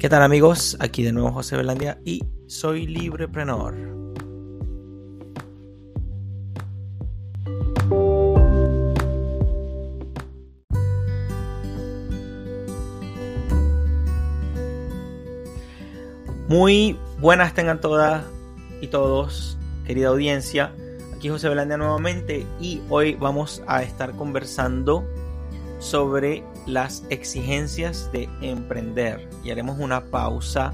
¿Qué tal amigos? Aquí de nuevo José Belandia y soy libreprenor. Muy buenas tengan todas y todos, querida audiencia. Aquí José Belandia nuevamente y hoy vamos a estar conversando sobre las exigencias de emprender y haremos una pausa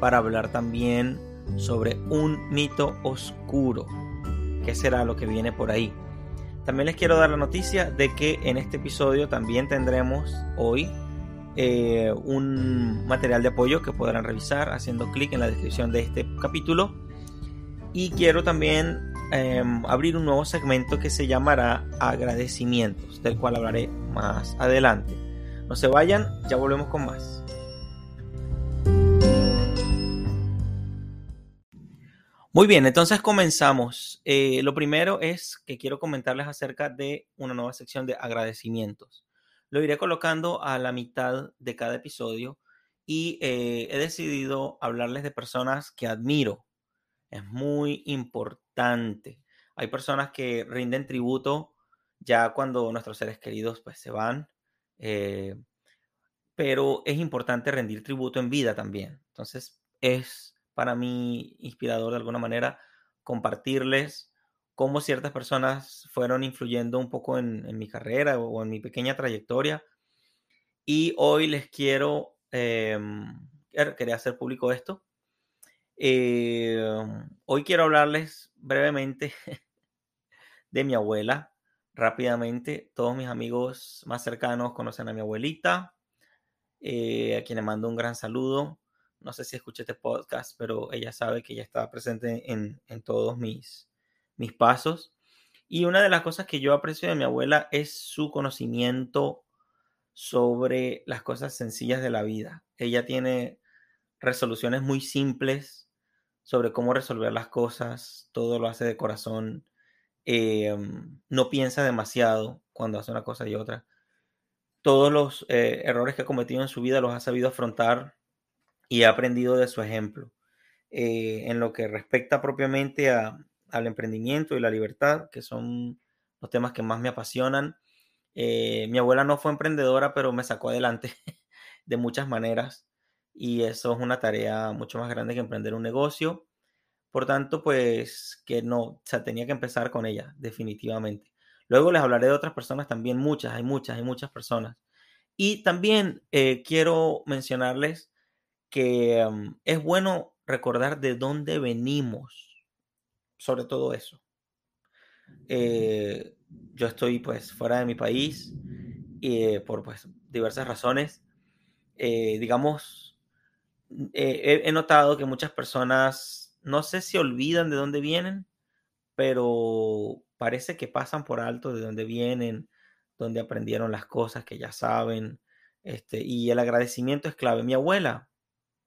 para hablar también sobre un mito oscuro. ¿Qué será lo que viene por ahí? También les quiero dar la noticia de que en este episodio también tendremos hoy eh, un material de apoyo que podrán revisar haciendo clic en la descripción de este capítulo. Y quiero también Em, abrir un nuevo segmento que se llamará agradecimientos, del cual hablaré más adelante. No se vayan, ya volvemos con más. Muy bien, entonces comenzamos. Eh, lo primero es que quiero comentarles acerca de una nueva sección de agradecimientos. Lo iré colocando a la mitad de cada episodio y eh, he decidido hablarles de personas que admiro, es muy importante. Hay personas que rinden tributo ya cuando nuestros seres queridos pues se van, eh, pero es importante rendir tributo en vida también. Entonces es para mí inspirador de alguna manera compartirles cómo ciertas personas fueron influyendo un poco en, mi carrera o en mi pequeña trayectoria. Y hoy les quiero, em, quería hacer público esto, eh, hoy quiero hablarles brevemente de mi abuela. Rápidamente, todos mis amigos más cercanos conocen a mi abuelita, eh, a quien le mando un gran saludo. No sé si escuché este podcast, pero ella sabe que ella estaba presente en, en todos mis, mis pasos. Y una de las cosas que yo aprecio de mi abuela es su conocimiento sobre las cosas sencillas de la vida. Ella tiene resoluciones muy simples sobre cómo resolver las cosas, todo lo hace de corazón, em, no piensa demasiado cuando hace una cosa y otra. Todos los eh, errores que ha cometido en su vida los ha sabido afrontar y ha aprendido de su ejemplo. Eh, en lo que respecta propiamente al emprendimiento y la libertad, que son los temas que más me apasionan, eh, mi abuela no fue emprendedora, pero me sacó adelante de muchas maneras y eso es una tarea mucho más grande que emprender un negocio. Por tanto, pues que no, o sea, tenía que empezar con ella, definitivamente. Luego les hablaré de otras personas también, muchas, hay muchas, hay muchas personas. Y también eh, quiero mencionarles que mm, es bueno recordar de dónde venimos, sobre todo eso. Eh, yo estoy pues fuera de mi país y eh, por pues diversas razones. digamos, he notado que muchas personas, no sé si olvidan de dónde vienen, pero parece que pasan por alto de dónde vienen, donde aprendieron las cosas que ya saben. Este, y el agradecimiento es clave. Mi abuela,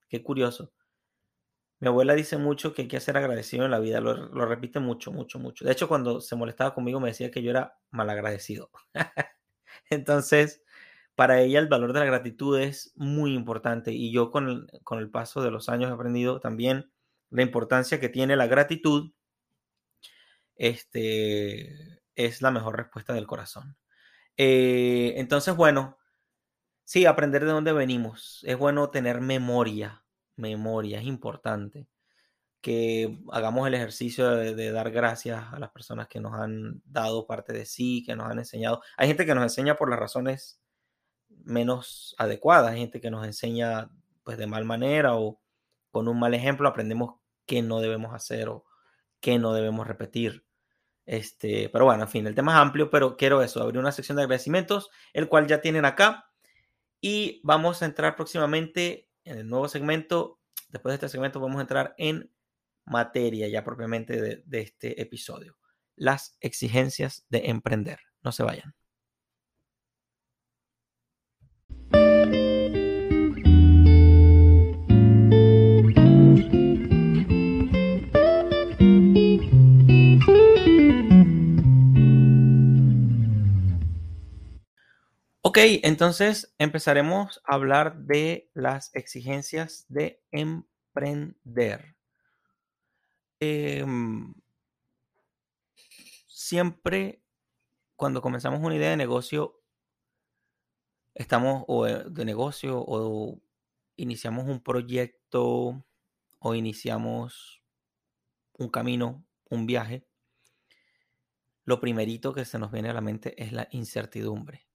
qué curioso. Mi abuela dice mucho que hay que ser agradecido en la vida, lo, lo repite mucho, mucho, mucho. De hecho, cuando se molestaba conmigo me decía que yo era malagradecido. Entonces, para ella el valor de la gratitud es muy importante y yo con el, con el paso de los años he aprendido también la importancia que tiene la gratitud. Este es la mejor respuesta del corazón. Eh, entonces, bueno, sí, aprender de dónde venimos. Es bueno tener memoria. Memoria es importante. Que hagamos el ejercicio de, de, dar gracias a las personas que nos han dado parte de sí, que nos han enseñado. Hay gente que nos enseña por las razones menos adecuada, gente que nos enseña pues de mal manera o con un mal ejemplo aprendemos qué no debemos hacer o qué no debemos repetir. Este, pero bueno, en fin, el tema es amplio, pero quiero eso, abrir una sección de agradecimientos, el cual ya tienen acá. Y vamos a entrar próximamente en el nuevo segmento. Después de este segmento vamos a entrar en materia ya propiamente de, de este episodio. Las exigencias de emprender. No se vayan. Entonces empezaremos a hablar de las exigencias de emprender. Em, siempre cuando comenzamos una idea de negocio, estamos o de negocio o iniciamos un proyecto o iniciamos un camino, un viaje, lo primerito que se nos viene a la mente es la incertidumbre.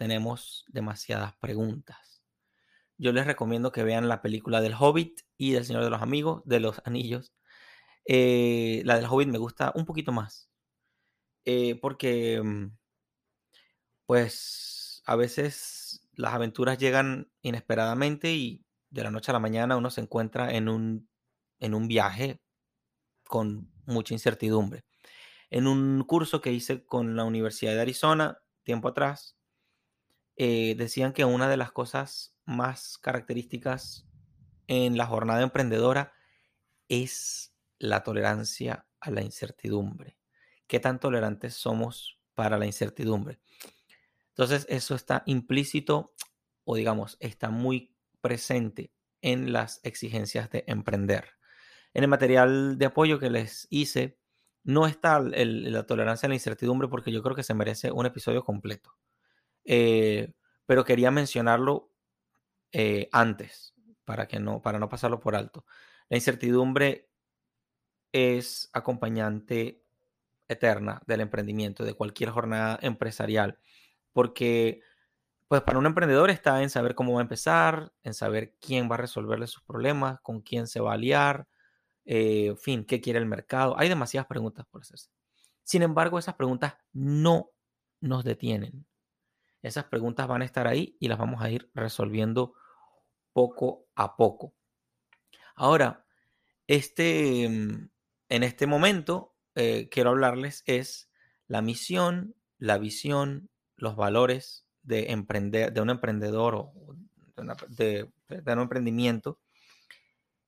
Tenemos demasiadas preguntas. Yo les recomiendo que vean la película del Hobbit y del Señor de los Amigos, de los Anillos. Eh, la del Hobbit me gusta un poquito más. Eh, porque, mm, pues, a veces las aventuras llegan inesperadamente y de la noche a la mañana uno se encuentra en un, en un viaje con mucha incertidumbre. En un curso que hice con la Universidad de Arizona, tiempo atrás, eh, decían que una de las cosas más características en la jornada emprendedora es la tolerancia a la incertidumbre. ¿Qué tan tolerantes somos para la incertidumbre? Entonces, eso está implícito o digamos, está muy presente en las exigencias de emprender. En el material de apoyo que les hice, no está la tolerancia a la incertidumbre porque yo creo que se merece un episodio completo. Eh, pero quería mencionarlo eh, antes para, que no, para no pasarlo por alto. La incertidumbre es acompañante eterna del emprendimiento, de cualquier jornada empresarial, porque pues para un emprendedor está en saber cómo va a empezar, en saber quién va a resolverle sus problemas, con quién se va a aliar, eh, fin, qué quiere el mercado. Hay demasiadas preguntas por hacerse. Sin embargo, esas preguntas no nos detienen. Esas preguntas van a estar ahí y las vamos a ir resolviendo poco a poco. Ahora, este, mm, en este momento eh, quiero hablarles es la misión, la visión, los valores de emprender, de un emprendedor o de, un emprendimiento.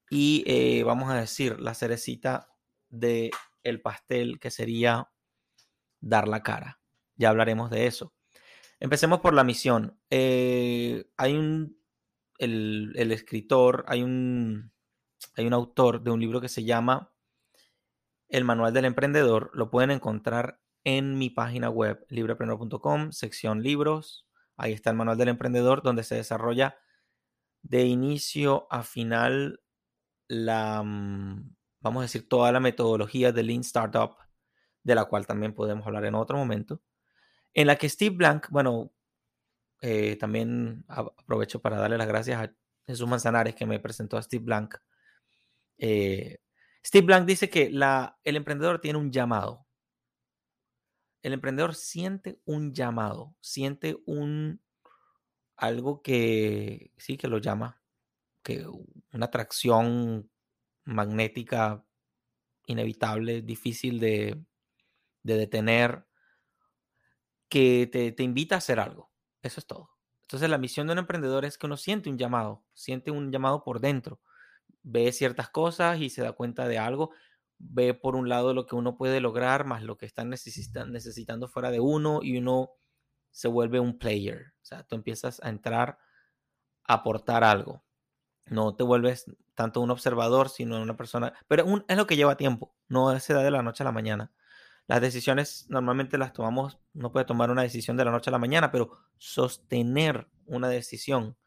Y eh, vamos a decir, la cerecita de el pastel que sería dar la cara. Ya hablaremos de eso. Empecemos por la misión. Eh, hay un, el, el, escritor, hay un, hay un autor de un libro que se llama El Manual del Emprendedor. Lo pueden encontrar en mi página web, librepreneur.com, sección libros. Ahí está el manual del emprendedor, donde se desarrolla de inicio a final la, mm, vamos a decir, toda la metodología de Lean Startup, de la cual también podemos hablar en otro momento, en la que Steve Blank, bueno, eh, también aprovecho para darle las gracias a Jesús Manzanares que me presentó a Steve Blank. Eh, Steve Blank dice que el emprendedor tiene un llamado el emprendedor siente un llamado, siente un algo que sí que lo llama que una atracción magnética inevitable, difícil de, detener, que te, invita a hacer algo. Eso es todo. Entonces la misión de un emprendedor es que uno siente un llamado, siente un llamado por dentro, ve ciertas cosas y se da cuenta de algo, ve por un lado lo que uno puede lograr más lo que están necesitando fuera de uno y uno se vuelve un player. O sea, tú empiezas a entrar a aportar algo. No te vuelves tanto un observador, sino una persona. Pero es lo que lleva tiempo, no se da de la noche a la mañana. Las decisiones normalmente las tomamos, no puede tomar una decisión de la noche a la mañana, pero sostener una decisión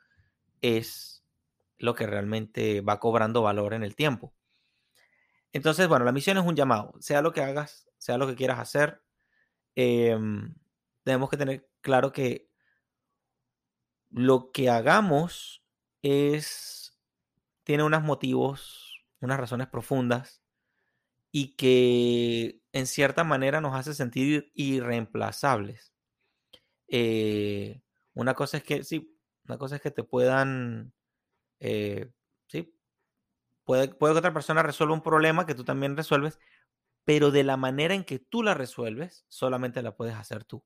es lo que realmente va cobrando valor en el tiempo. Entonces, bueno, la misión es un llamado, sea lo que hagas, sea lo que quieras hacer, em, tenemos que tener claro que lo que hagamos es, tiene unos motivos, unas razones profundas y que en cierta manera nos hace sentir irreemplazables. Eh, una cosa es que, sí, una cosa es que te puedan, eh, sí, Puede, que otra persona resuelva un problema que tú también resuelves, pero de la manera en que tú la resuelves, solamente la puedes hacer tú.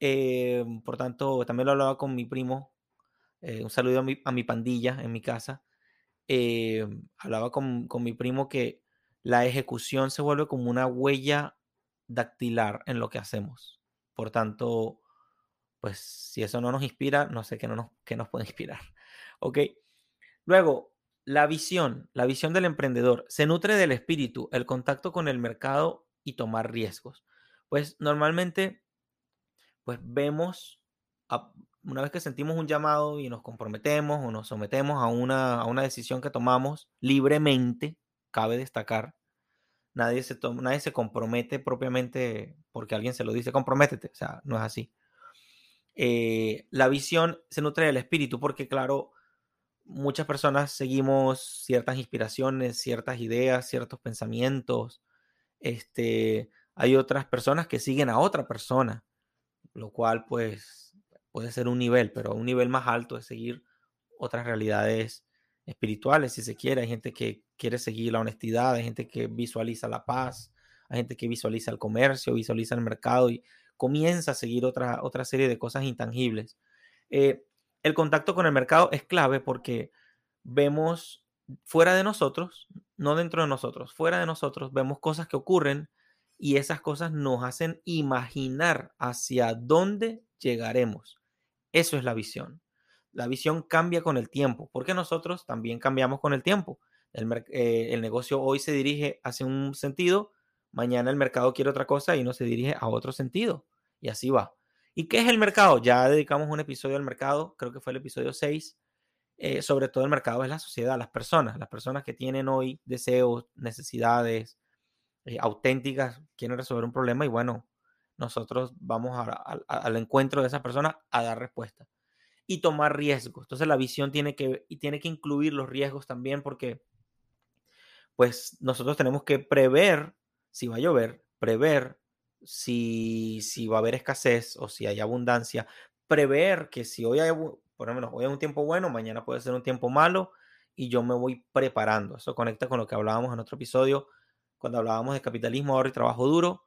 Em, por tanto, también lo hablaba con mi primo, eh, un saludo a mi, pandilla en mi casa. Hablaba con, con mi primo que la ejecución se vuelve como una huella dactilar en lo que hacemos. Por tanto, pues si eso no nos inspira, no sé qué, no nos, qué nos puede inspirar. ¿Ok? Luego, la visión, la visión del emprendedor, se nutre del espíritu, el contacto con el mercado y tomar riesgos. Pues normalmente, pues vemos, una vez que sentimos un llamado y nos comprometemos o nos sometemos a una, a una decisión que tomamos libremente, cabe destacar, nadie se, nadie se compromete propiamente porque alguien se lo dice, comprométete, o sea, no es así. Eh, la visión se nutre del espíritu porque, claro, muchas personas seguimos ciertas inspiraciones, ciertas ideas, ciertos pensamientos. Este, hay otras personas que siguen a otra persona, lo cual pues puede ser un nivel, pero un nivel más alto es seguir otras realidades espirituales, si se quiere. Hay gente que quiere seguir la honestidad, hay gente que visualiza la paz, hay gente que visualiza el comercio, visualiza el mercado y comienza a seguir otra, otra serie de cosas intangibles. Eh, el contacto con el mercado es clave porque vemos fuera de nosotros, no dentro de nosotros, fuera de nosotros, vemos cosas que ocurren y esas cosas nos hacen imaginar hacia dónde llegaremos. Eso es la visión. La visión cambia con el tiempo, porque nosotros también cambiamos con el tiempo. El, eh, el negocio hoy se dirige hacia un sentido, mañana el mercado quiere otra cosa y no se dirige a otro sentido. Y así va. ¿Y qué es el mercado? Ya dedicamos un episodio al mercado, creo que fue el episodio 6. Eh, sobre todo el mercado es la sociedad, las personas, las personas que tienen hoy deseos, necesidades eh, auténticas, quieren resolver un problema y bueno, nosotros vamos al encuentro de esas personas a dar respuesta y tomar riesgos. Entonces la visión tiene que, y tiene que incluir los riesgos también porque pues nosotros tenemos que prever si va a llover, prever si, si va a haber escasez o si hay abundancia, prever que si hoy hay, por lo menos hoy es un tiempo bueno, mañana puede ser un tiempo malo y yo me voy preparando. Eso conecta con lo que hablábamos en otro episodio cuando hablábamos de capitalismo, ahorro y trabajo duro.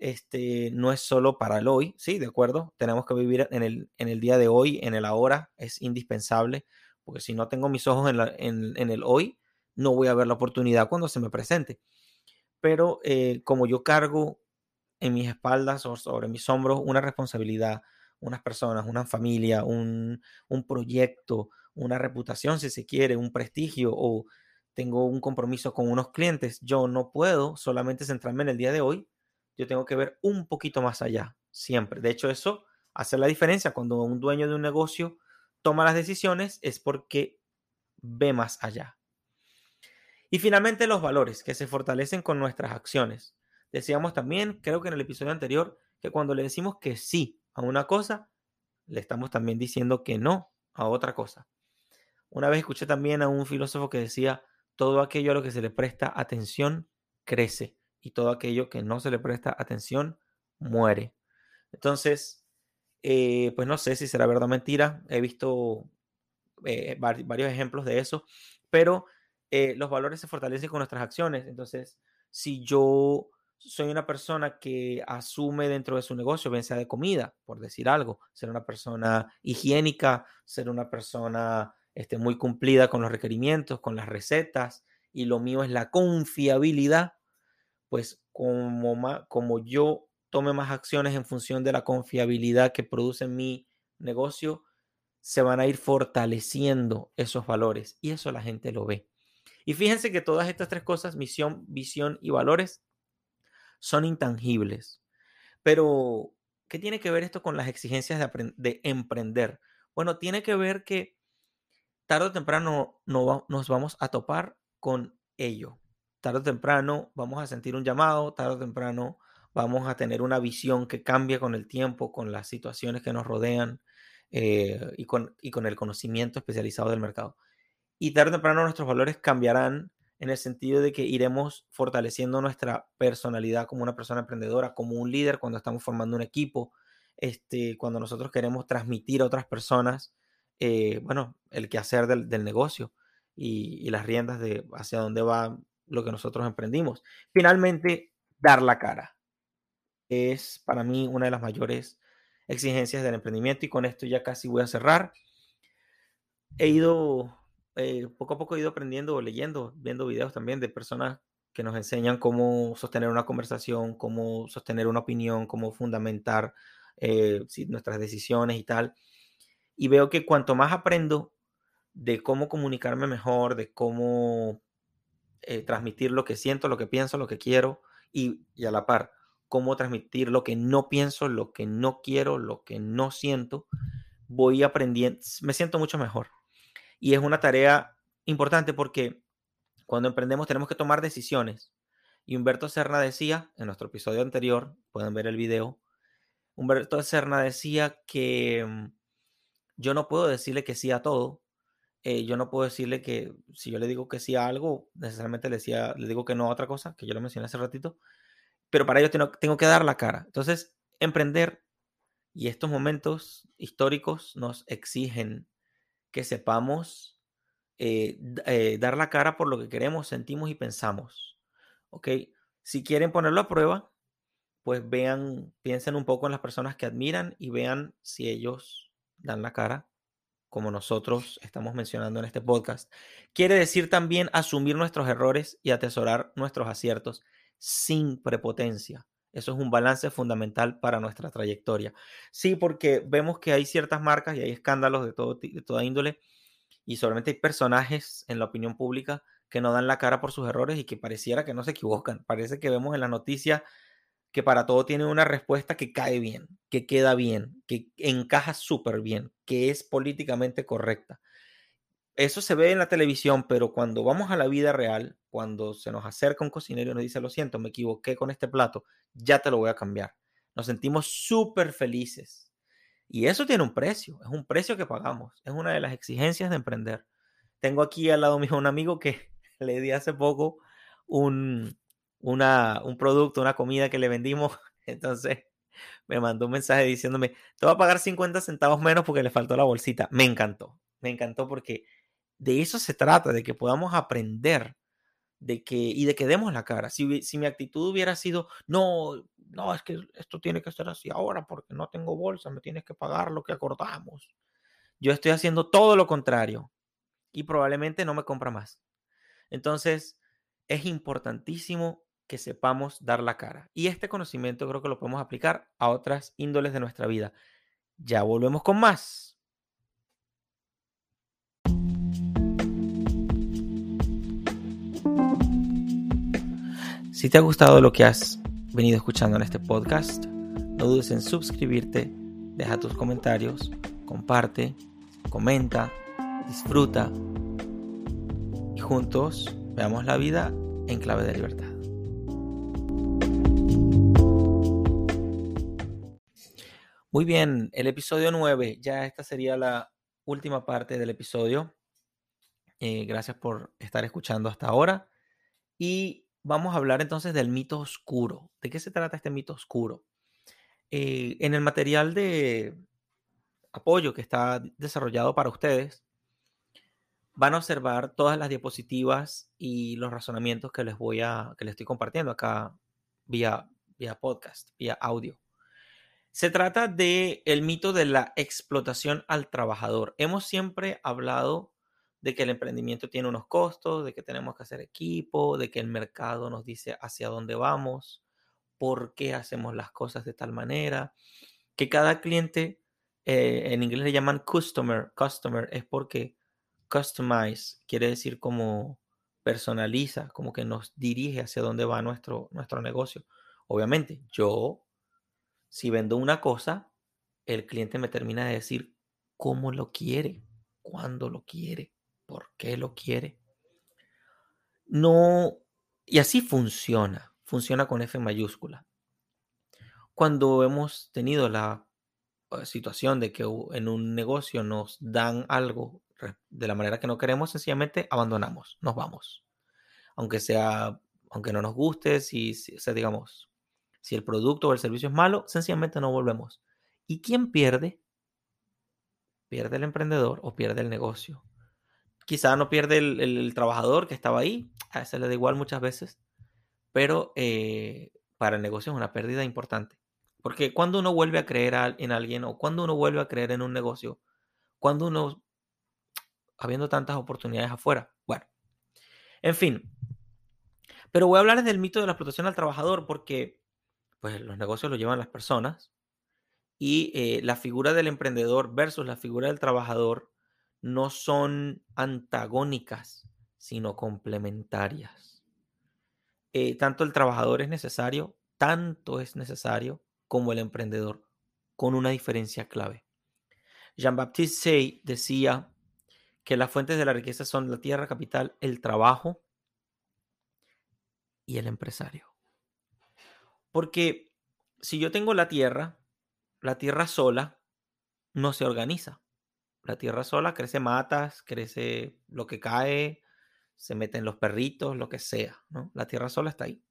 Este no es solo para el hoy, sí, de acuerdo. Tenemos que vivir en el, en el día de hoy, en el ahora, es indispensable, porque si no tengo mis ojos en, el hoy, no voy a ver la oportunidad cuando se me presente. Pero eh, como yo cargo en mis espaldas o sobre mis hombros una responsabilidad, unas personas, una familia, un, proyecto, una reputación, si se quiere, un prestigio o tengo un compromiso con unos clientes, yo no puedo solamente centrarme en el día de hoy, yo tengo que ver un poquito más allá, siempre. De hecho, eso hace la diferencia cuando un dueño de un negocio toma las decisiones, es porque ve más allá. Y finalmente los valores que se fortalecen con nuestras acciones. Decíamos también, creo que en el episodio anterior, que cuando le decimos que sí a una cosa, le estamos también diciendo que no a otra cosa. Una vez escuché también a un filósofo que decía, todo aquello a lo que se le presta atención crece y todo aquello que no se le presta atención muere. Entonces, eh, pues no sé si será verdad o mentira. He visto eh, varios ejemplos de eso, pero eh, los valores se fortalecen con nuestras acciones. Entonces, si yo soy una persona que asume dentro de su negocio, bien sea de comida, por decir algo, ser una persona higiénica, ser una persona este, muy cumplida con los requerimientos, con las recetas, y lo mío es la confiabilidad, pues como, como yo tome más acciones en función de la confiabilidad que produce mi negocio, se van a ir fortaleciendo esos valores y eso la gente lo ve. Y fíjense que todas estas tres cosas, misión, visión y valores, son intangibles. Pero, ¿qué tiene que ver esto con las exigencias de, emprender? Bueno, tiene que ver que tarde o temprano no nos vamos a topar con ello. Tarde o temprano vamos a sentir un llamado, tarde o temprano vamos a tener una visión que cambia con el tiempo, con las situaciones que nos rodean eh, y, con, y con el conocimiento especializado del mercado. Y tarde o temprano nuestros valores cambiarán en el sentido de que iremos fortaleciendo nuestra personalidad como una persona emprendedora, como un líder cuando estamos formando un equipo, este, cuando nosotros queremos transmitir a otras personas, eh, bueno, el quehacer del, del negocio y, las riendas de hacia dónde va lo que nosotros emprendimos. Finalmente, dar la cara. Es para mí una de las mayores exigencias del emprendimiento y con esto ya casi voy a cerrar. He ido eh, poco a poco he ido aprendiendo, leyendo, viendo videos también de personas que nos enseñan cómo sostener una conversación, cómo sostener una opinión, cómo fundamentar eh, nuestras decisiones y tal. Y veo que cuanto más aprendo de cómo comunicarme mejor, de cómo eh, transmitir lo que siento, lo que pienso, lo que quiero, y, y a la par, cómo transmitir lo que no pienso, lo que no quiero, lo que no siento, voy aprendiendo, me siento mucho mejor. Y es una tarea importante porque cuando emprendemos tenemos que tomar decisiones. Y Humberto Serna decía, en nuestro episodio anterior, pueden ver el video, Humberto Serna decía que mm, yo no puedo decirle que sí a todo. Eh, yo no puedo decirle que si yo le digo que sí a algo, necesariamente le, decía, le digo que no a otra cosa, que yo lo mencioné hace ratito, pero para ello tengo, tengo que dar la cara. Entonces, emprender y estos momentos históricos nos exigen que sepamos eh, eh, dar la cara por lo que queremos, sentimos y pensamos. ¿Ok? Si quieren ponerlo a prueba, pues vean, piensen un poco en las personas que admiran y vean si ellos dan la cara, como nosotros estamos mencionando en este podcast. Quiere decir también asumir nuestros errores y atesorar nuestros aciertos sin prepotencia. Eso es un balance fundamental para nuestra trayectoria. Sí, porque vemos que hay ciertas marcas y hay escándalos de, todo, de toda índole y solamente hay personajes en la opinión pública que no dan la cara por sus errores y que pareciera que no se equivocan. Parece que vemos en la noticia que para todo tiene una respuesta que cae bien, que queda bien, que encaja súper bien, que es políticamente correcta eso se ve en la televisión, pero cuando vamos a la vida real, cuando se nos acerca un cocinero y nos dice, lo siento, me equivoqué con este plato, ya te lo voy a cambiar. Nos sentimos súper felices. Y eso tiene un precio, es un precio que pagamos, es una de las exigencias de emprender. Tengo aquí al lado mío un amigo que le di hace poco un, una, un producto, una comida que le vendimos, entonces me mandó un mensaje diciéndome, te voy a pagar 50 centavos menos porque le faltó la bolsita. Me encantó, me encantó porque de eso se trata, de que podamos aprender de que, y de que demos la cara. Si, si mi actitud hubiera sido, no, no, es que esto tiene que ser así ahora porque no tengo bolsa, me tienes que pagar lo que acordamos. Yo estoy haciendo todo lo contrario y probablemente no me compra más. Entonces, es importantísimo que sepamos dar la cara. Y este conocimiento creo que lo podemos aplicar a otras índoles de nuestra vida. Ya volvemos con más. Si te ha gustado lo que has venido escuchando en este podcast, no dudes en suscribirte, deja tus comentarios, comparte, comenta, disfruta y juntos veamos la vida en clave de libertad. Muy bien, el episodio 9, ya esta sería la última parte del episodio. Eh, gracias por estar escuchando hasta ahora. Y vamos a hablar entonces del mito oscuro. ¿De qué se trata este mito oscuro? Eh, en el material de apoyo que está desarrollado para ustedes, van a observar todas las diapositivas y los razonamientos que les voy a, que les estoy compartiendo acá vía, vía podcast, vía audio. Se trata de el mito de la explotación al trabajador. Hemos siempre hablado de que el emprendimiento tiene unos costos, de que tenemos que hacer equipo, de que el mercado nos dice hacia dónde vamos, por qué hacemos las cosas de tal manera, que cada cliente, eh, en inglés le llaman customer, customer es porque customize quiere decir como personaliza, como que nos dirige hacia dónde va nuestro, nuestro negocio. Obviamente, yo, si vendo una cosa, el cliente me termina de decir cómo lo quiere, cuándo lo quiere por qué lo quiere. No, y así funciona, funciona con F mayúscula. Cuando hemos tenido la eh, situación de que en un negocio nos dan algo de la manera que no queremos, sencillamente abandonamos, nos vamos. Aunque sea, aunque no nos guste, si, si digamos, si el producto o el servicio es malo, sencillamente no volvemos. ¿Y quién pierde? Pierde el emprendedor o pierde el negocio. Quizá no pierde el, trabajador que estaba ahí, a ese le da igual muchas veces, pero eh, para el negocio es una pérdida importante. Porque cuando uno vuelve a creer en alguien o cuando uno vuelve a creer en un negocio, cuando uno, habiendo tantas oportunidades afuera, bueno, en fin. Pero voy a hablar del mito de la explotación al trabajador porque pues los negocios lo llevan las personas Y eh, la figura del emprendedor versus la figura del trabajador no son antagónicas, sino complementarias. Eh, tanto el trabajador es necesario, tanto es necesario como el emprendedor, con una diferencia clave. Jean-Baptiste Say decía que las fuentes de la riqueza son la tierra capital, el trabajo y el empresario. Porque si yo tengo la tierra, la tierra sola no se organiza. La tierra sola crece matas, crece lo que cae, se meten los perritos, lo que sea, ¿no? La tierra sola está ahí.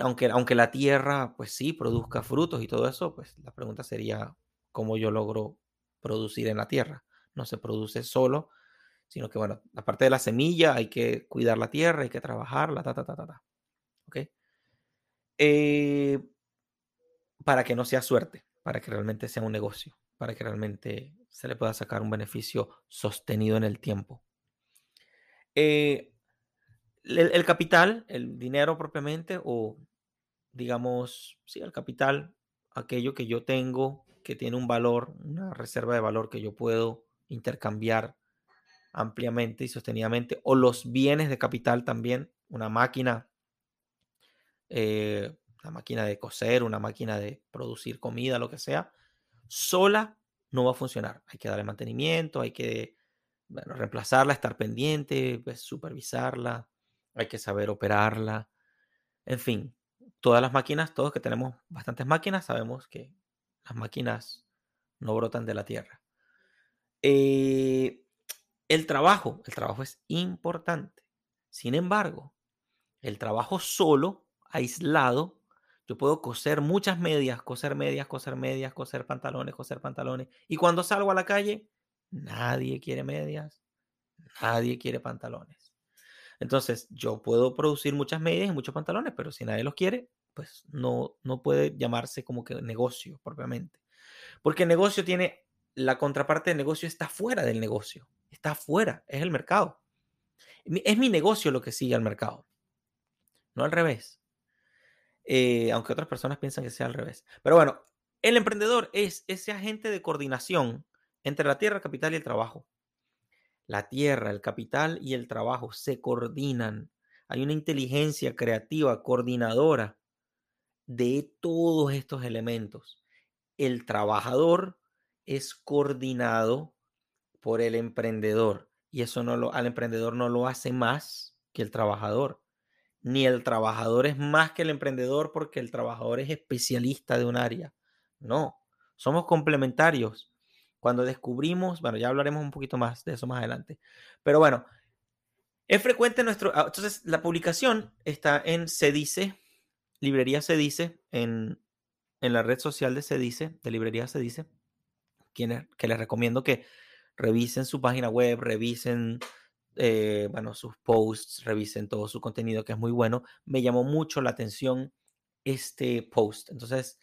Aunque, aunque la tierra, pues sí, produzca frutos y todo eso, pues la pregunta sería cómo yo logro producir en la tierra. No se produce solo, sino que, bueno, aparte de la semilla, hay que cuidar la tierra, hay que trabajarla, ta, ta, ta, ta, ta. ¿Ok? Eh, para que no sea suerte, para que realmente sea un negocio, para que realmente se le pueda sacar un beneficio sostenido en el tiempo. Eh, el, capital, el dinero propiamente, o digamos, sí, el capital, aquello que yo tengo que tiene un valor, una reserva de valor que yo puedo intercambiar ampliamente y sostenidamente, o los bienes de capital también, una máquina, eh, una máquina de coser, una máquina de producir comida, lo que sea, sola no va a funcionar. Hay que darle mantenimiento, hay que reemplazarla, estar pendiente, pues, supervisarla, hay que saber operarla. En fin, todas las máquinas, todos que tenemos bastantes máquinas, sabemos que las máquinas no brotan de la tierra. Eh, el trabajo, el trabajo es importante. Sin embargo, el trabajo solo, aislado, yo puedo coser muchas medias, coser medias, coser medias, coser pantalones, coser pantalones. Y cuando salgo a la calle, nadie quiere medias, nadie quiere pantalones. Entonces, yo puedo producir muchas medias y muchos pantalones, pero si nadie los quiere, pues no, no puede llamarse como que negocio propiamente. Porque el negocio tiene, la contraparte del negocio está fuera del negocio, está fuera, es el mercado. Es mi negocio lo que sigue al mercado, no al revés. Eh, aunque otras personas piensan que sea al revés. Pero bueno, el emprendedor es ese agente de coordinación entre la tierra, el capital y el trabajo. La tierra, el capital y el trabajo se coordinan. Hay una inteligencia creativa, coordinadora de todos estos elementos. El trabajador es coordinado por el emprendedor y eso no lo, al emprendedor no lo hace más que el trabajador. Ni el trabajador es más que el emprendedor porque el trabajador es especialista de un área. No, somos complementarios. Cuando descubrimos, bueno, ya hablaremos un poquito más de eso más adelante. Pero bueno, es frecuente nuestro... Ah, entonces, la publicación está en Se Dice, Librería Se Dice, en, la red social de Se Dice, de Librería Se Dice, que les recomiendo que revisen su página web, revisen eh, bueno, sus posts, revisen todo su contenido, que es muy bueno. Me llamó mucho la atención este post. Entonces,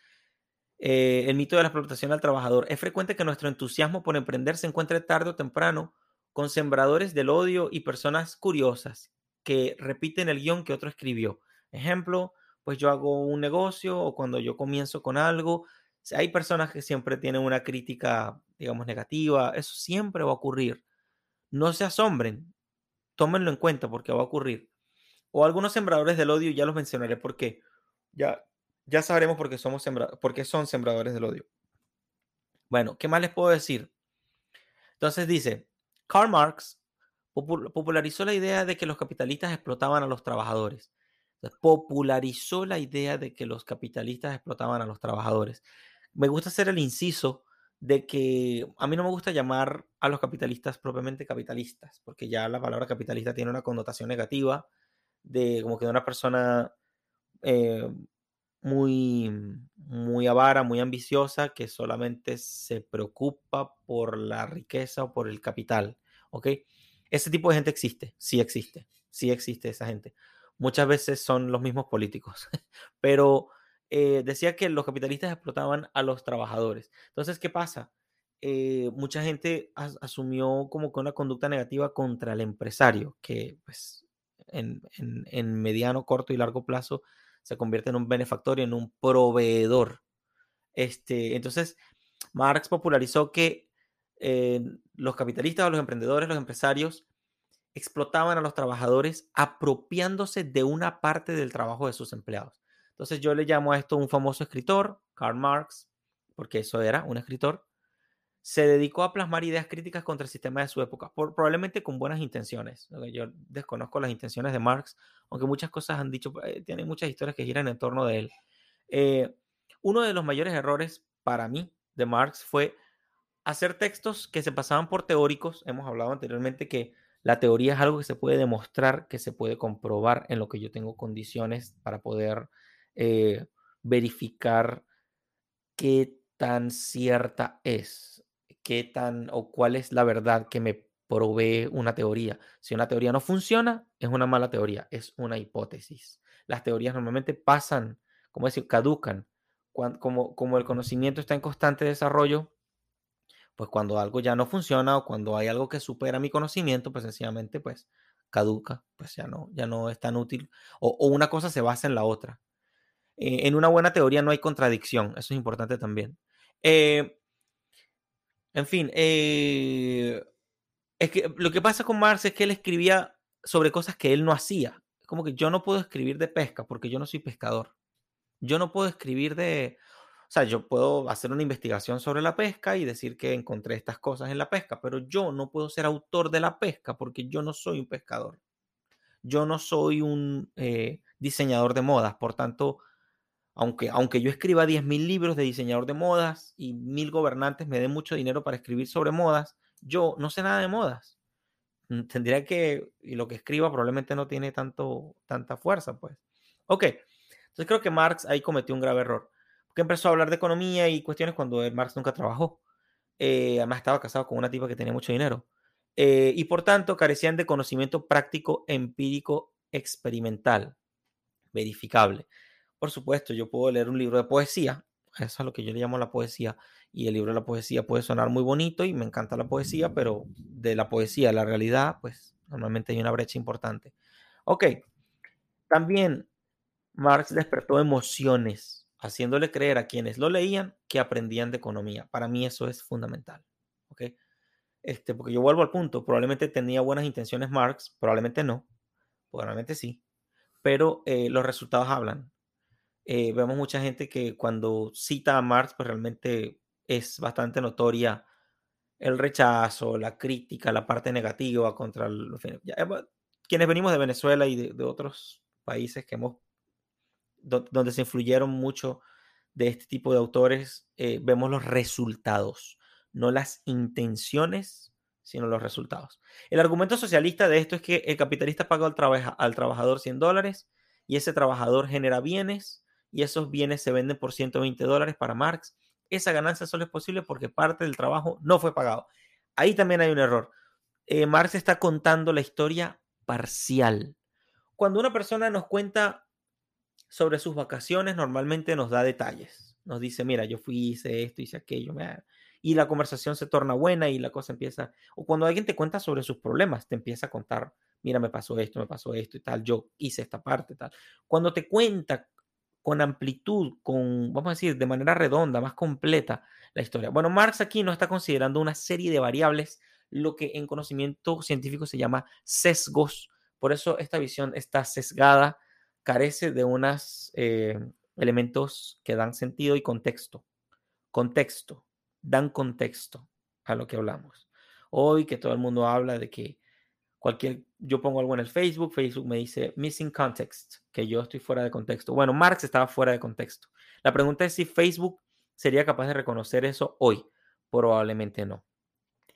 eh, el mito de la explotación al trabajador. Es frecuente que nuestro entusiasmo por emprender se encuentre tarde o temprano con sembradores del odio y personas curiosas que repiten el guion que otro escribió. Ejemplo, pues yo hago un negocio o cuando yo comienzo con algo, hay personas que siempre tienen una crítica, digamos, negativa. Eso siempre va a ocurrir. No se asombren, tómenlo en cuenta porque va a ocurrir. O algunos sembradores del odio, ya los mencionaré porque ya, ya sabremos por qué, somos por qué son sembradores del odio. Bueno, ¿qué más les puedo decir? Entonces dice, Karl Marx popularizó la idea de que los capitalistas explotaban a los trabajadores popularizó la idea de que los capitalistas explotaban a los trabajadores. Me gusta hacer el inciso de que a mí no me gusta llamar a los capitalistas propiamente capitalistas, porque ya la palabra capitalista tiene una connotación negativa de como que de una persona eh, muy, muy avara, muy ambiciosa, que solamente se preocupa por la riqueza o por el capital, ¿ok? Ese tipo de gente existe, sí existe, sí existe esa gente muchas veces son los mismos políticos. Pero eh, decía que los capitalistas explotaban a los trabajadores. Entonces, ¿qué pasa? Eh, mucha gente asumió como que una conducta negativa contra el empresario, que pues en, mediano, corto y largo plazo se convierte en un benefactor y en un proveedor. Este, entonces, Marx popularizó que eh, los capitalistas, los emprendedores, los empresarios explotaban a los trabajadores apropiándose de una parte del trabajo de sus empleados. Entonces yo le llamo a esto un famoso escritor, Karl Marx, porque eso era un escritor, se dedicó a plasmar ideas críticas contra el sistema de su época, probablemente con buenas intenciones. Yo desconozco las intenciones de Marx, aunque muchas cosas han dicho, eh, tiene muchas historias que giran en torno de él. Eh, uno de los mayores errores para mí de Marx fue hacer textos que se pasaban por teóricos. Hemos hablado anteriormente que la teoría es algo que se puede demostrar, que se puede comprobar en lo que yo tengo condiciones para poder eh, verificar qué tan cierta es, qué tan o cuál es la verdad que me provee una teoría. Si una teoría no funciona, es una mala teoría, es una hipótesis. Las teorías normalmente pasan, como decir, caducan. como, como el conocimiento está en constante desarrollo, pues cuando algo ya no funciona o cuando hay algo que supera mi conocimiento, pues sencillamente pues caduca, pues ya no, ya no es tan útil. O, una cosa se basa en la otra. Eh, en una buena teoría no hay contradicción, eso es importante también. Eh, en fin, eh, es que lo que pasa con Marx es que él escribía sobre cosas que él no hacía. Como que yo no puedo escribir de pesca porque yo no soy pescador. Yo no puedo escribir de, o sea, yo puedo hacer una investigación sobre la pesca y decir que encontré estas cosas en la pesca, pero yo no puedo ser autor de la pesca porque yo no soy un pescador. Yo no soy un diseñador de modas, por tanto, aunque, aunque yo escriba 10.000 libros de diseñador de modas y mil gobernantes me den mucho dinero para escribir sobre modas, yo no sé nada de modas. Mm, tendría que, y lo que escriba probablemente no tiene tanto, tanta fuerza, pues. Ok, entonces creo que Marx ahí cometió un grave error que empezó a hablar de economía y cuestiones cuando Marx nunca trabajó. Eh, además estaba casado con una tipa que tenía mucho dinero. Eh, y por tanto carecían de conocimiento práctico, empírico, experimental, verificable. Por supuesto, yo puedo leer un libro de poesía, eso es lo que yo le llamo la poesía, y el libro de la poesía puede sonar muy bonito y me encanta la poesía, pero de la poesía a la realidad, pues normalmente hay una brecha importante. Ok, también Marx despertó emociones haciéndole creer a quienes lo leían que aprendían de economía. Para mí eso es fundamental. ¿ok? Este, porque yo vuelvo al punto, probablemente tenía buenas intenciones Marx, probablemente no, probablemente sí, pero eh, los resultados hablan. Eh, vemos mucha gente que cuando cita a Marx, pues realmente es bastante notoria el rechazo, la crítica, la parte negativa contra el, quienes venimos de Venezuela y de, de otros países que hemos donde se influyeron mucho de este tipo de autores, eh, vemos los resultados, no las intenciones, sino los resultados. El argumento socialista de esto es que el capitalista paga al, al trabajador 100 dólares y ese trabajador genera bienes y esos bienes se venden por 120 dólares para Marx. Esa ganancia solo es posible porque parte del trabajo no fue pagado. Ahí también hay un error. Eh, Marx está contando la historia parcial. Cuando una persona nos cuenta sobre sus vacaciones normalmente nos da detalles. Nos dice, mira, yo fui, hice esto, hice aquello. Y la conversación se torna buena y la cosa empieza... O cuando alguien te cuenta sobre sus problemas, te empieza a contar, mira, me pasó esto, me pasó esto y tal, yo hice esta parte, tal. Cuando te cuenta con amplitud, con, vamos a decir, de manera redonda, más completa la historia. Bueno, Marx aquí no está considerando una serie de variables, lo que en conocimiento científico se llama sesgos. Por eso esta visión está sesgada carece de unos eh, elementos que dan sentido y contexto. Contexto, dan contexto a lo que hablamos. Hoy que todo el mundo habla de que cualquier, yo pongo algo en el Facebook, Facebook me dice missing context, que yo estoy fuera de contexto. Bueno, Marx estaba fuera de contexto. La pregunta es si Facebook sería capaz de reconocer eso hoy. Probablemente no.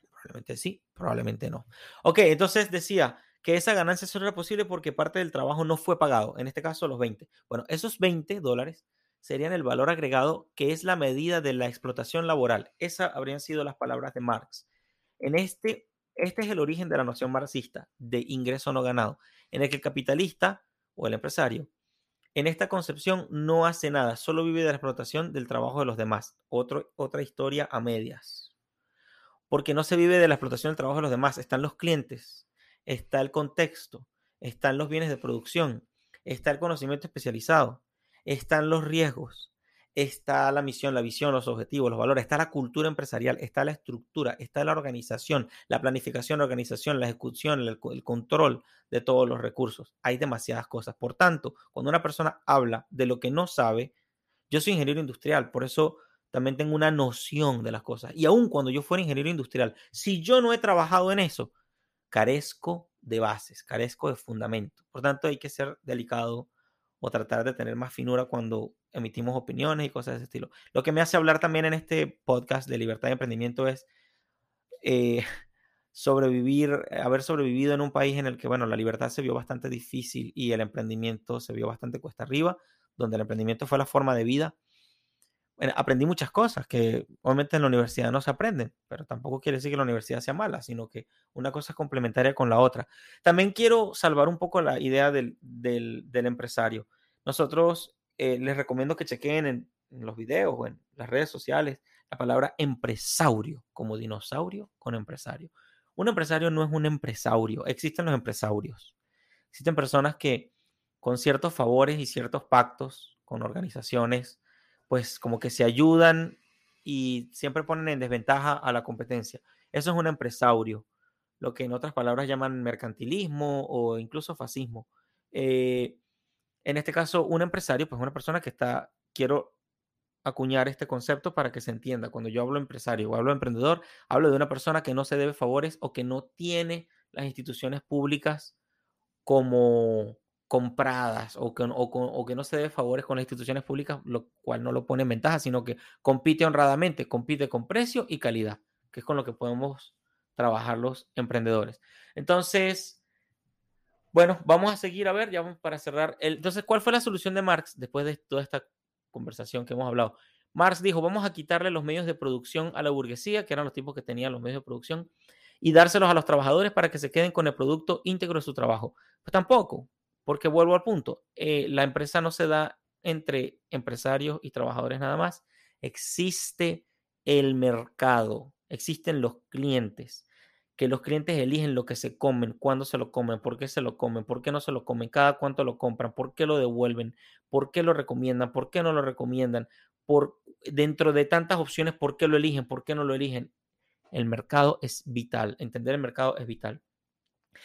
Probablemente sí, probablemente no. Ok, entonces decía, que esa ganancia solo era posible porque parte del trabajo no fue pagado, en este caso los 20. Bueno, esos 20 dólares serían el valor agregado que es la medida de la explotación laboral. Esas habrían sido las palabras de Marx. En este, este es el origen de la noción marxista de ingreso no ganado, en el que el capitalista o el empresario en esta concepción no hace nada, solo vive de la explotación del trabajo de los demás. otra historia a medias. Porque no se vive de la explotación del trabajo de los demás, están los clientes, está el contexto, están los bienes de producción, está el conocimiento especializado, están los riesgos, está la misión, la visión, los objetivos, los valores, está la cultura empresarial, está la estructura, está la organización, la planificación, la organización, la ejecución, el, control de todos los recursos. Hay demasiadas cosas. Por tanto, cuando una persona habla de lo que no sabe, yo soy ingeniero industrial, por eso también tengo una noción de las cosas. Y aun cuando yo fuera ingeniero industrial, si yo no he trabajado en eso, carezco de bases, carezco de fundamento. Por tanto, hay que ser delicado o tratar de tener más finura cuando emitimos opiniones y cosas de ese estilo. Lo que me hace hablar también en este podcast de libertad de emprendimiento es eh, sobrevivir, haber sobrevivido en un país en el que, bueno, la libertad se vio bastante difícil y el emprendimiento se vio bastante cuesta arriba, donde el emprendimiento fue la forma de vida aprendí muchas cosas que obviamente en la universidad no se aprenden, pero tampoco quiere decir que la universidad sea mala, sino que una cosa es complementaria con la otra. También quiero salvar un poco la idea del, empresario. Nosotros eh, les recomiendo que chequen en, los videos o en las redes sociales la palabra empresario, como dinosaurio con empresario. Un empresario no es un empresario, existen los empresarios. Existen personas que con ciertos favores y ciertos pactos con organizaciones, pues como que se ayudan y siempre ponen en desventaja a la competencia. Eso es un empresario, lo que en otras palabras llaman mercantilismo o incluso fascismo. Eh, en este caso, un empresario, pues una persona que está, quiero acuñar este concepto para que se entienda. Cuando yo hablo empresario o hablo emprendedor, hablo de una persona que no se debe favores o que no tiene las instituciones públicas como, compradas o que, o, que no se dé favores con las instituciones públicas, lo cual no lo pone en ventaja, sino que compite honradamente, compite con precio y calidad, que es con lo que podemos trabajar los emprendedores. Entonces, bueno, vamos a seguir a ver, ya vamos para cerrar. El, entonces, ¿cuál fue la solución de Marx después de toda esta conversación que hemos hablado? Marx dijo, vamos a quitarle los medios de producción a la burguesía, que eran los tipos que tenían los medios de producción, y dárselos a los trabajadores para que se queden con el producto íntegro de su trabajo. Pues tampoco, porque vuelvo al punto, eh, la empresa no se da entre empresarios y trabajadores nada más. Existe el mercado, existen los clientes, que los clientes eligen lo que se comen, cuándo se lo comen, por qué se lo comen, por qué no se lo comen, cada cuánto lo compran, por qué lo devuelven, por qué lo recomiendan, por qué no lo recomiendan, por dentro de tantas opciones, por qué lo eligen, por qué no lo eligen. El mercado es vital, entender el mercado es vital.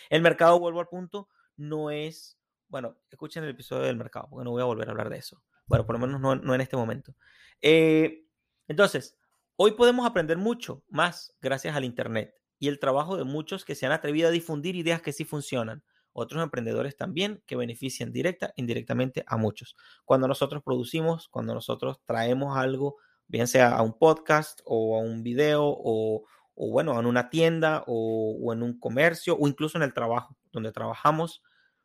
El mercado, vuelvo al punto, no es bueno, escuchen el episodio del mercado, porque no voy a volver a hablar de eso. Bueno, por lo menos no, en este momento. Eh, entonces, hoy podemos aprender mucho más gracias al Internet y el trabajo de muchos que se han atrevido a difundir ideas que sí funcionan. Otros emprendedores también que benefician directa e indirectamente a muchos. Cuando nosotros producimos, cuando nosotros traemos algo, bien sea a un podcast o a un video o, bueno, en una tienda o, o en un comercio o incluso en el trabajo donde trabajamos,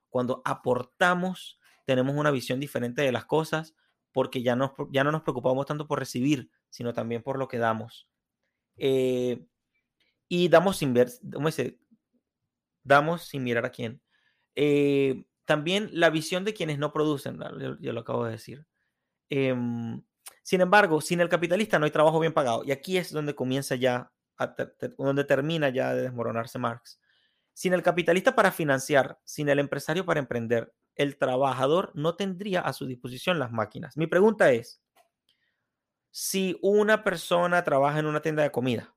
cuando aportamos, tenemos una visión diferente de las cosas porque ya, ya no nos preocupamos tanto por recibir, sino también por lo que damos. Eh, y damos sin ver, Damos sin mirar a quién. Eh, también la visión de quienes no producen, yo, lo acabo de decir. Em, sin embargo, sin el capitalista no hay trabajo bien pagado. Y aquí es donde comienza ya, donde termina ya de desmoronarse Marx. Sin el capitalista para financiar, sin el empresario para emprender, el trabajador no tendría a su disposición las máquinas. Mi pregunta es, si una persona trabaja en una tienda de comida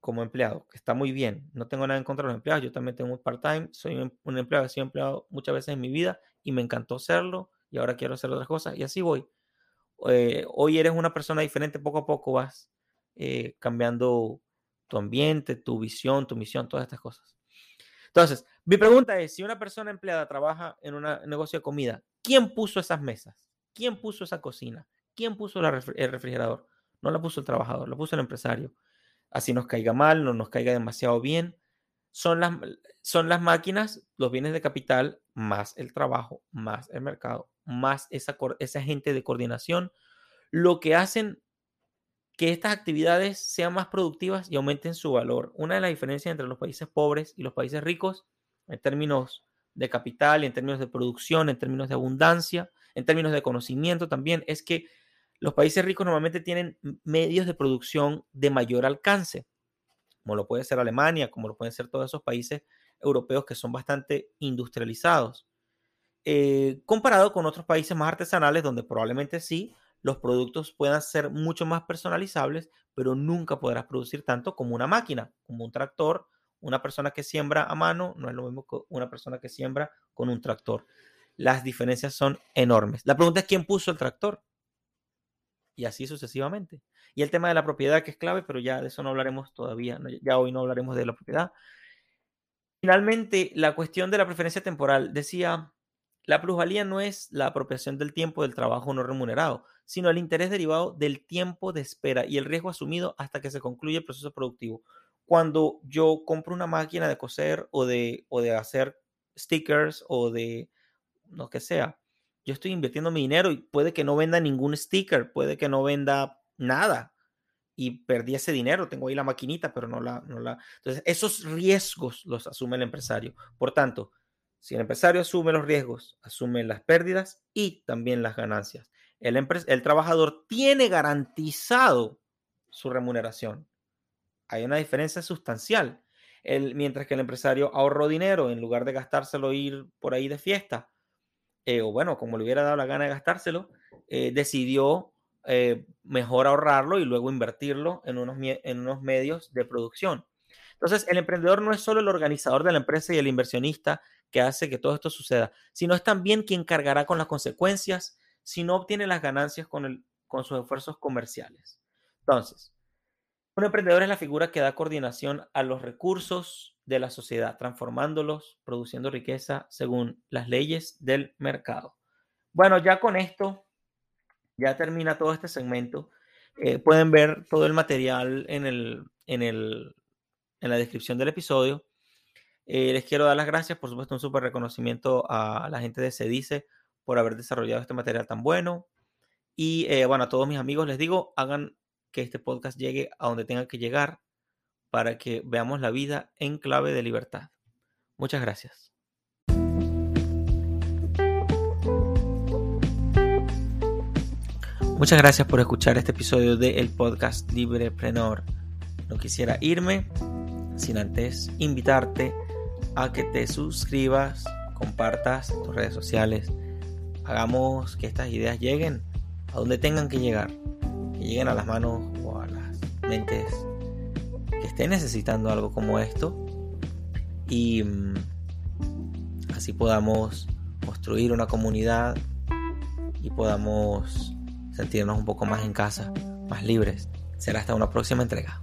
como empleado, que está muy bien, no tengo nada en contra de los empleados, yo también tengo un part-time, soy un, empleado, he sido empleado muchas veces en mi vida y me encantó serlo y ahora quiero hacer otras cosas y así voy. Eh, hoy eres una persona diferente, poco a poco vas eh, cambiando tu ambiente, tu visión, tu misión, todas estas cosas. Entonces, mi pregunta es, si una persona empleada trabaja en un negocio de comida, ¿quién puso esas mesas? ¿Quién puso esa cocina? ¿Quién puso el refrigerador? No la puso el trabajador, lo puso el empresario. Así nos caiga mal, no nos caiga demasiado bien. Son las, son las máquinas, los bienes de capital, más el trabajo, más el mercado, más esa, esa gente de coordinación, lo que hacen que estas actividades sean más productivas y aumenten su valor. Una de las diferencias entre los países pobres y los países ricos, en términos de capital, en términos de producción, en términos de abundancia, en términos de conocimiento también, es que los países ricos normalmente tienen medios de producción de mayor alcance, como lo puede ser Alemania, como lo pueden ser todos esos países europeos que son bastante industrializados. Eh, comparado con otros países más artesanales donde probablemente sí los productos puedan ser mucho más personalizables, pero nunca podrás producir tanto como una máquina, como un tractor. Una persona que siembra a mano no es lo mismo que una persona que siembra con un tractor. Las diferencias son enormes. La pregunta es quién puso el tractor. Y así sucesivamente. Y el tema de la propiedad que es clave, pero ya de eso no hablaremos todavía. Ya hoy no hablaremos de la propiedad. Finalmente, la cuestión de la preferencia temporal. Decía, la plusvalía no es la apropiación del tiempo del trabajo no remunerado, sino el interés derivado del tiempo de espera y el riesgo asumido hasta que se concluye el proceso productivo. Cuando yo compro una máquina de coser o de, o de hacer stickers o de lo que sea, yo estoy invirtiendo mi dinero y puede que no venda ningún sticker, puede que no venda nada y perdí ese dinero, tengo ahí la maquinita, pero no la, no la... Entonces, esos riesgos los asume el empresario. Por tanto, si el empresario asume los riesgos, asume las pérdidas y también las ganancias. El, el trabajador tiene garantizado su remuneración. Hay una diferencia sustancial. El, mientras que el empresario ahorró dinero en lugar de gastárselo ir por ahí de fiesta, eh, o bueno, como le hubiera dado la gana de gastárselo, eh, decidió eh, mejor ahorrarlo y luego invertirlo en unos, en unos medios de producción. Entonces, el emprendedor no es solo el organizador de la empresa y el inversionista que hace que todo esto suceda, sino es también quien cargará con las consecuencias si no obtiene las ganancias con, el, con sus esfuerzos comerciales. Entonces, un emprendedor es la figura que da coordinación a los recursos de la sociedad, transformándolos, produciendo riqueza según las leyes del mercado. Bueno, ya con esto, ya termina todo este segmento. Eh, pueden ver todo el material en, el, en, el, en la descripción del episodio. Eh, les quiero dar las gracias, por supuesto, un súper reconocimiento a la gente de Cedice por haber desarrollado este material tan bueno. Y eh, bueno, a todos mis amigos les digo, hagan que este podcast llegue a donde tenga que llegar para que veamos la vida en clave de libertad. Muchas gracias. Muchas gracias por escuchar este episodio del podcast Librepreneur. No quisiera irme sin antes invitarte a que te suscribas, compartas tus redes sociales, hagamos que estas ideas lleguen a donde tengan que llegar, que lleguen a las manos o a las mentes que estén necesitando algo como esto y mm, así podamos construir una comunidad y podamos sentirnos un poco más en casa, más libres. Será hasta una próxima entrega.